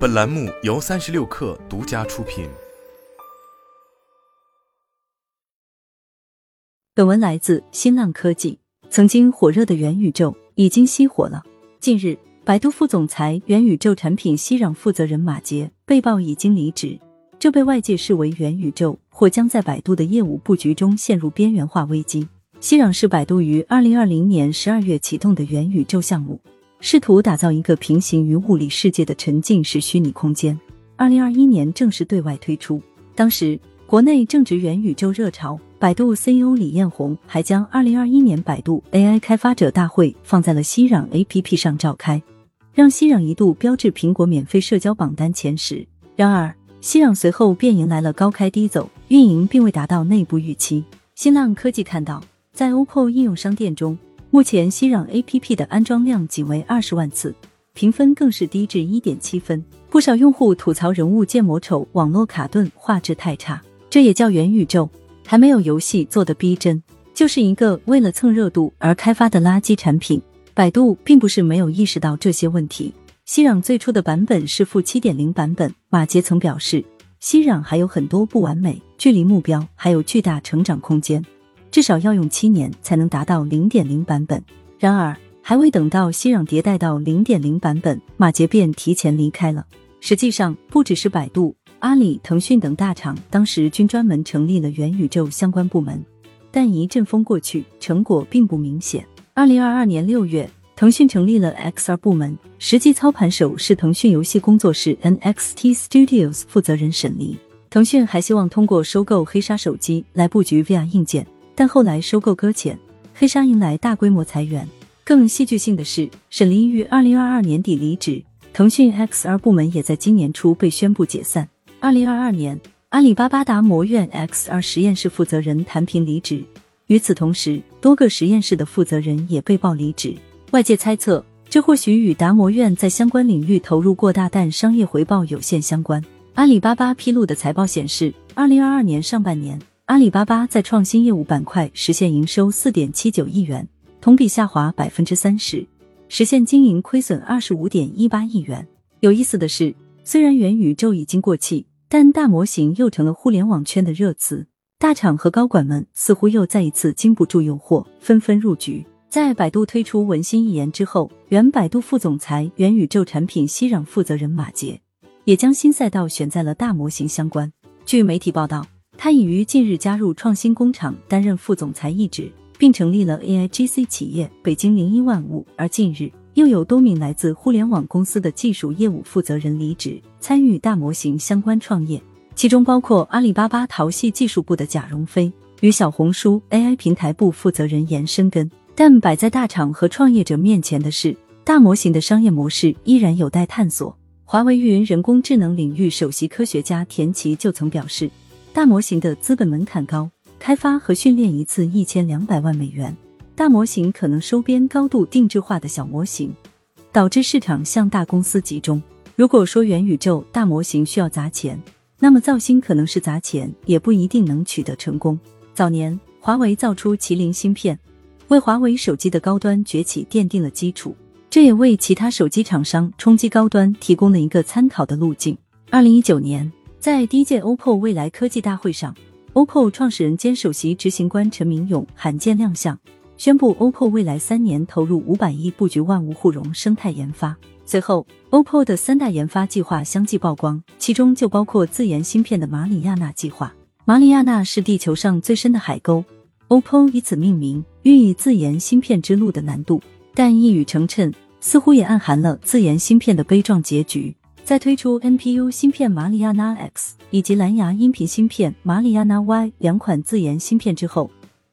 本栏目由三十六氪独家出品。本文来自新浪科技。曾经火热的元宇宙已经熄火了。近日，百度副总裁、元宇宙产品熙壤负责人马杰被曝已经离职，这被外界视为元宇宙或将在百度的业务布局中陷入边缘化危机。熙壤是百度于二零二零年十二月启动的元宇宙项目。试图打造一个平行于物理世界的沉浸式虚拟空间。二零二一年正式对外推出，当时国内正值元宇宙热潮，百度 CEO 李彦宏还将二零二一年百度 AI 开发者大会放在了熙壤 APP 上召开，让熙壤一度标志苹果免费社交榜单前十。然而，熙壤随后便迎来了高开低走，运营并未达到内部预期。新浪科技看到，在 OPPO 应用商店中。目前，熙壤 A P P 的安装量仅为二十万次，评分更是低至一点七分。不少用户吐槽人物建模丑、网络卡顿、画质太差，这也叫元宇宙？还没有游戏做的逼真，就是一个为了蹭热度而开发的垃圾产品。百度并不是没有意识到这些问题。熙壤最初的版本是负七点零版本，马杰曾表示，熙壤还有很多不完美，距离目标还有巨大成长空间。至少要用七年才能达到零点零版本。然而，还未等到熙壤迭代到零点零版本，马杰便提前离开了。实际上，不只是百度、阿里、腾讯等大厂，当时均专门成立了元宇宙相关部门，但一阵风过去，成果并不明显。二零二二年六月，腾讯成立了 XR 部门，实际操盘手是腾讯游戏工作室 NXT Studios 负责人沈黎。腾讯还希望通过收购黑鲨手机来布局 VR 硬件。但后来收购搁浅，黑鲨迎来大规模裁员。更戏剧性的是，沈黎于二零二二年底离职，腾讯 XR 部门也在今年初被宣布解散。二零二二年，阿里巴巴达摩院 XR 实验室负责人谭平离职。与此同时，多个实验室的负责人也被曝离职。外界猜测，这或许与达摩院在相关领域投入过大但商业回报有限相关。阿里巴巴披露的财报显示，二零二二年上半年。阿里巴巴在创新业务板块实现营收四点七九亿元，同比下滑百分之三十，实现经营亏损二十五点一八亿元。有意思的是，虽然元宇宙已经过气，但大模型又成了互联网圈的热词。大厂和高管们似乎又再一次经不住诱惑，纷纷入局。在百度推出文心一言之后，原百度副总裁、元宇宙产品熙壤负责人马杰也将新赛道选在了大模型相关。据媒体报道。他已于近日加入创新工厂担任副总裁一职，并成立了 AIGC 企业北京零一万物。而近日又有多名来自互联网公司的技术业务负责人离职，参与大模型相关创业，其中包括阿里巴巴淘系技术部的贾荣飞与小红书 AI 平台部负责人严生根。但摆在大厂和创业者面前的是，大模型的商业模式依然有待探索。华为云人工智能领域首席科学家田奇就曾表示。大模型的资本门槛高，开发和训练一次一千两百万美元。大模型可能收编高度定制化的小模型，导致市场向大公司集中。如果说元宇宙大模型需要砸钱，那么造星可能是砸钱也不一定能取得成功。早年华为造出麒麟芯片，为华为手机的高端崛起奠定了基础，这也为其他手机厂商冲击高端提供了一个参考的路径。二零一九年。在第一届 OPPO 未来科技大会上，OPPO 创始人兼首席执行官陈明勇罕见亮相，宣布 OPPO 未来三年投入五百亿布局万物互融生态研发。随后，OPPO 的三大研发计划相继曝光，其中就包括自研芯片的马里亚纳计划。马里亚纳是地球上最深的海沟，OPPO 以此命名，寓意自研芯片之路的难度，但一语成谶，似乎也暗含了自研芯片的悲壮结局。在推出 NPU 芯片马里亚纳 X 以及蓝牙音频芯片马里亚纳 Y 两款自研芯片之后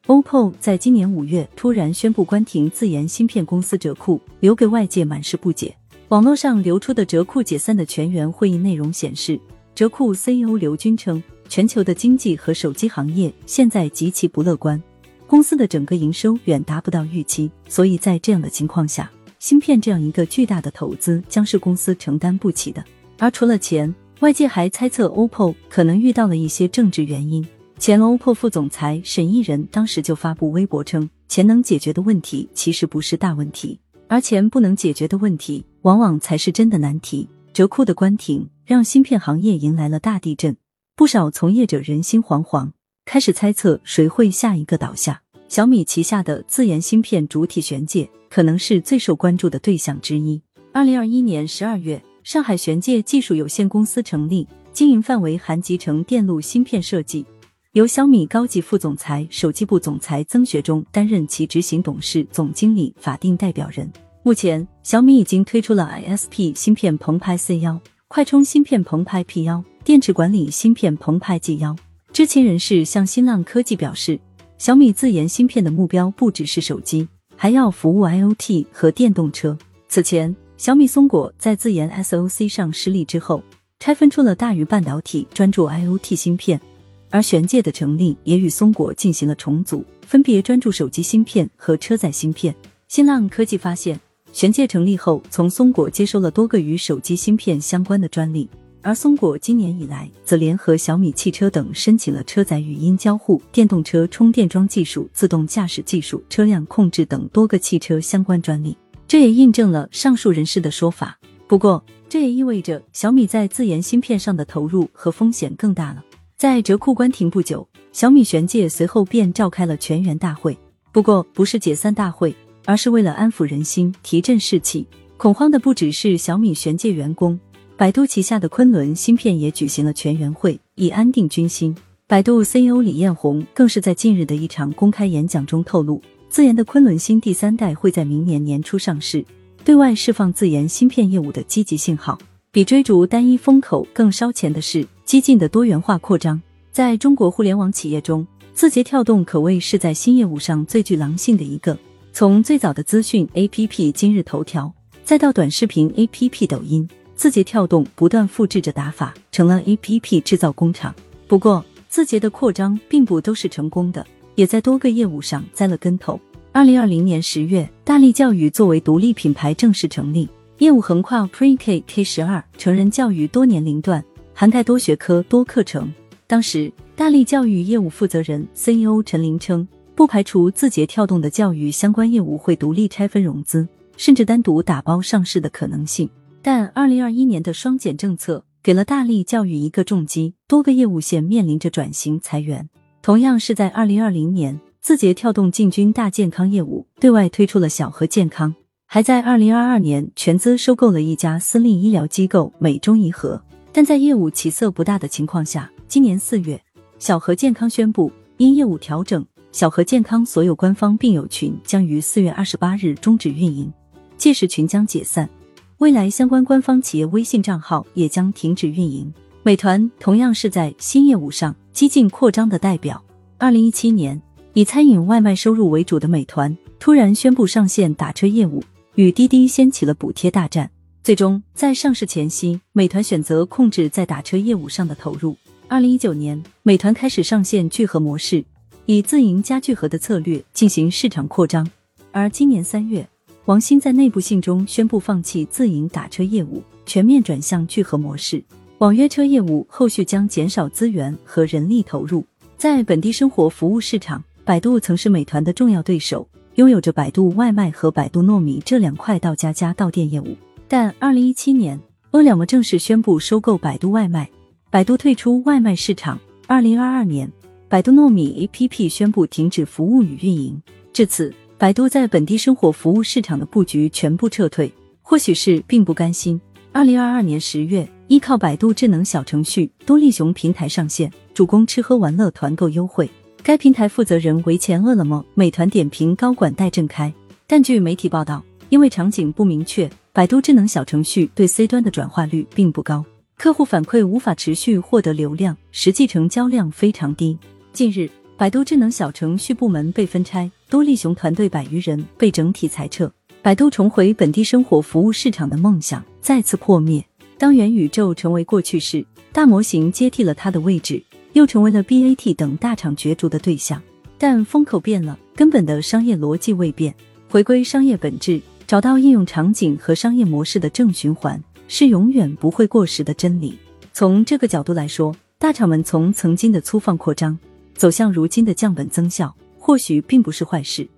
，OPPO 在今年五月突然宣布关停自研芯片公司折库，留给外界满是不解。网络上流出的折库解散的全员会议内容显示，折库 CEO 刘军称，全球的经济和手机行业现在极其不乐观，公司的整个营收远达不到预期，所以在这样的情况下。芯片这样一个巨大的投资将是公司承担不起的。而除了钱，外界还猜测 OPPO 可能遇到了一些政治原因。前 OPPO 副总裁沈义仁当时就发布微博称，钱能解决的问题其实不是大问题，而钱不能解决的问题往往才是真的难题。折库的关停，让芯片行业迎来了大地震，不少从业者人心惶惶，开始猜测谁会下一个倒下。小米旗下的自研芯片主体玄界可能是最受关注的对象之一。二零二一年十二月，上海玄界技术有限公司成立，经营范围含集成电路芯片设计。由小米高级副总裁、手机部总裁曾学忠担任其执行董事、总经理、法定代表人。目前，小米已经推出了 ISP 芯片澎湃 C 幺、快充芯片澎湃 P 幺、电池管理芯片澎湃 G 幺。知情人士向新浪科技表示，小米自研芯片的目标不只是手机，还要服务 IoT 和电动车。此前，小米松果在自研 SOC 上失利之后，拆分出了大宇半导体，专注 IoT 芯片。而玄界的成立也与松果进行了重组，分别专注手机芯片和车载芯片。新浪科技发现，玄界成立后，从松果接收了多个与手机芯片相关的专利。而松果今年以来，则联合小米汽车等申请了车载语音交互、电动车充电桩技术、自动驾驶技术、车辆控制等多个汽车相关专利。这也印证了上述人士的说法。不过，这也意味着小米在自研芯片上的投入和风险更大了。在折库关停不久，小米玄界随后便召开了全员大会。不过，不是解散大会，而是为了安抚人心、提振士气。恐慌的不只是小米玄界员工，百度旗下的昆仑芯片也举行了全员会，以安定军心。百度 CEO 李彦宏更是在近日的一场公开演讲中透露，自研的昆仑芯第三代会在明年年初上市，对外释放自研芯片业务的积极信号。比追逐单一风口更烧钱的是。激进的多元化扩张，在中国互联网企业中，字节跳动可谓是在新业务上最具狼性的一个。从最早的资讯 APP 今日头条，再到短视频 APP 抖音，字节跳动不断复制着打法，成了 APP 制造工厂。不过，字节的扩张并不都是成功的，也在多个业务上栽了跟头。二零二零年十月，大力教育作为独立品牌正式成立，业务横跨 Pre-K、K 十二成人教育多年龄段。涵盖多学科、多课程。当时，大力教育业务负责人 CEO 陈林称，不排除字节跳动的教育相关业务会独立拆分融资，甚至单独打包上市的可能性。但二零二一年的双减政策给了大力教育一个重击，多个业务线面临着转型裁员。同样是在二零二零年，字节跳动进军大健康业务，对外推出了小和健康，还在二零二二年全资收购了一家私立医疗机构美中宜和。但在业务起色不大的情况下，今年四月，小和健康宣布因业务调整，小和健康所有官方病友群将于四月二十八日终止运营，届时群将解散，未来相关官方企业微信账号也将停止运营。美团同样是在新业务上激进扩张的代表。二零一七年，以餐饮外卖收入为主的美团突然宣布上线打车业务，与滴滴掀起了补贴大战。最终，在上市前夕，美团选择控制在打车业务上的投入。二零一九年，美团开始上线聚合模式，以自营加聚合的策略进行市场扩张。而今年三月，王兴在内部信中宣布放弃自营打车业务，全面转向聚合模式。网约车业务后续将减少资源和人力投入。在本地生活服务市场，百度曾是美团的重要对手，拥有着百度外卖和百度糯米这两块到家家到店业务。但二零一七年，饿了么正式宣布收购百度外卖，百度退出外卖市场。二零二二年，百度糯米 APP 宣布停止服务与运营。至此，百度在本地生活服务市场的布局全部撤退，或许是并不甘心。二零二二年十月，依靠百度智能小程序多利熊平台上线，主攻吃喝玩乐团购优惠。该平台负责人为前饿了么、美团点评高管戴正开。但据媒体报道，因为场景不明确。百度智能小程序对 C 端的转化率并不高，客户反馈无法持续获得流量，实际成交量非常低。近日，百度智能小程序部门被分拆，多利熊团队百余人被整体裁撤，百度重回本地生活服务市场的梦想再次破灭。当元宇宙成为过去式，大模型接替了它的位置，又成为了 BAT 等大厂角逐的对象。但风口变了，根本的商业逻辑未变，回归商业本质。找到应用场景和商业模式的正循环是永远不会过时的真理。从这个角度来说，大厂们从曾经的粗放扩张走向如今的降本增效，或许并不是坏事。